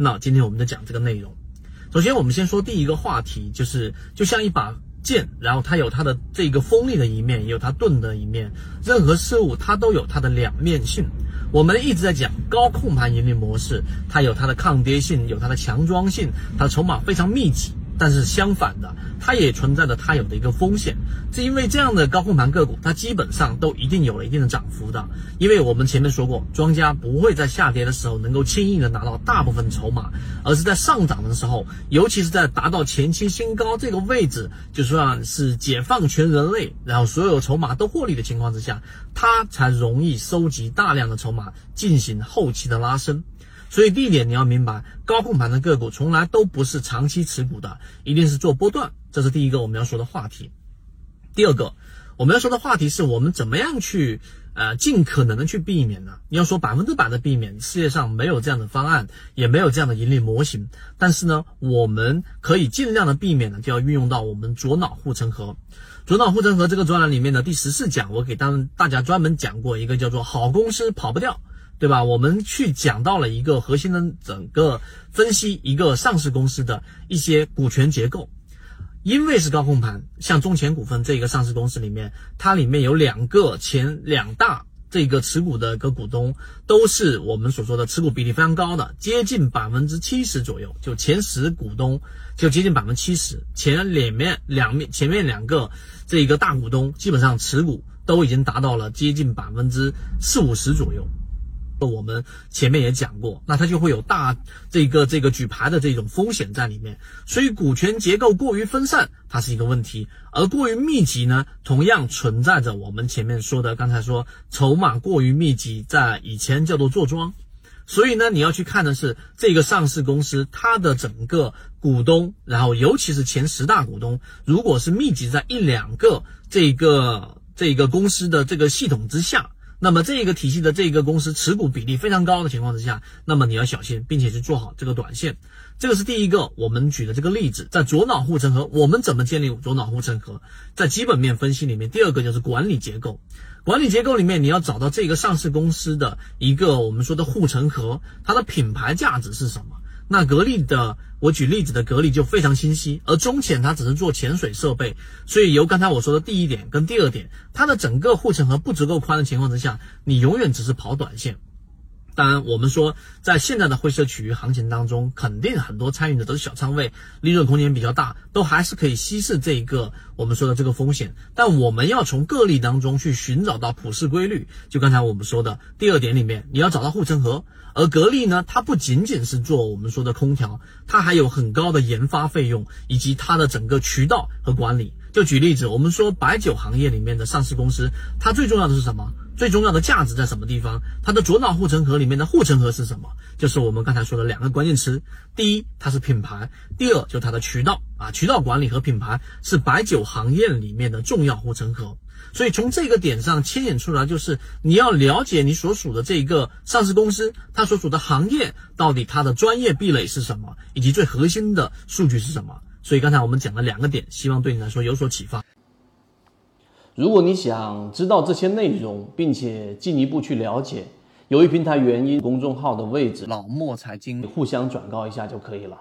那今天我们就讲这个内容。首先，我们先说第一个话题，就是就像一把剑，然后它有它的这个锋利的一面，也有它钝的一面。任何事物它都有它的两面性。我们一直在讲高控盘盈利模式，它有它的抗跌性，有它的强装性，它的筹码非常密集。但是相反的，它也存在着它有的一个风险，是因为这样的高控盘个股，它基本上都一定有了一定的涨幅的。因为我们前面说过，庄家不会在下跌的时候能够轻易的拿到大部分筹码，而是在上涨的时候，尤其是在达到前期新高这个位置，就算是解放全人类，然后所有筹码都获利的情况之下，它才容易收集大量的筹码进行后期的拉升。所以第一点你要明白，高控盘的个股从来都不是长期持股的，一定是做波段，这是第一个我们要说的话题。第二个我们要说的话题是我们怎么样去呃尽可能的去避免呢？你要说百分之百的避免，世界上没有这样的方案，也没有这样的盈利模型。但是呢，我们可以尽量的避免呢，就要运用到我们左脑护城河。左脑护城河这个专栏里面的第十四讲，我给当大家专门讲过一个叫做好公司跑不掉。对吧？我们去讲到了一个核心的整个分析，一个上市公司的一些股权结构。因为是高控盘，像中前股份这个上市公司里面，它里面有两个前两大这个持股的一个股东，都是我们所说的持股比例非常高的，接近百分之七十左右，就前十股东就接近百分之七十。前里面两面前面两个这个大股东，基本上持股都已经达到了接近百分之四五十左右。我们前面也讲过，那它就会有大这个这个举牌的这种风险在里面，所以股权结构过于分散，它是一个问题；而过于密集呢，同样存在着我们前面说的，刚才说筹码过于密集，在以前叫做坐庄。所以呢，你要去看的是这个上市公司它的整个股东，然后尤其是前十大股东，如果是密集在一两个这个这个公司的这个系统之下。那么这个体系的这个公司持股比例非常高的情况之下，那么你要小心，并且去做好这个短线。这个是第一个我们举的这个例子，在左脑护城河，我们怎么建立左脑护城河？在基本面分析里面，第二个就是管理结构。管理结构里面，你要找到这个上市公司的一个我们说的护城河，它的品牌价值是什么？那格力的，我举例子的格力就非常清晰，而中潜它只是做潜水设备，所以由刚才我说的第一点跟第二点，它的整个护城河不足够宽的情况之下，你永远只是跑短线。当然，我们说在现在的灰色区域行情当中，肯定很多参与的都是小仓位，利润空间比较大，都还是可以稀释这一个我们说的这个风险。但我们要从个例当中去寻找到普世规律，就刚才我们说的第二点里面，你要找到护城河。而格力呢，它不仅仅是做我们说的空调，它还有很高的研发费用，以及它的整个渠道和管理。就举例子，我们说白酒行业里面的上市公司，它最重要的是什么？最重要的价值在什么地方？它的左脑护城河里面的护城河是什么？就是我们刚才说的两个关键词：第一，它是品牌；第二，就它的渠道啊，渠道管理和品牌是白酒行业里面的重要护城河。所以从这个点上牵引出来，就是你要了解你所属的这个上市公司，它所属的行业到底它的专业壁垒是什么，以及最核心的数据是什么。所以刚才我们讲了两个点，希望对你来说有所启发。如果你想知道这些内容，并且进一步去了解，由于平台原因，公众号的位置老莫财经互相转告一下就可以了。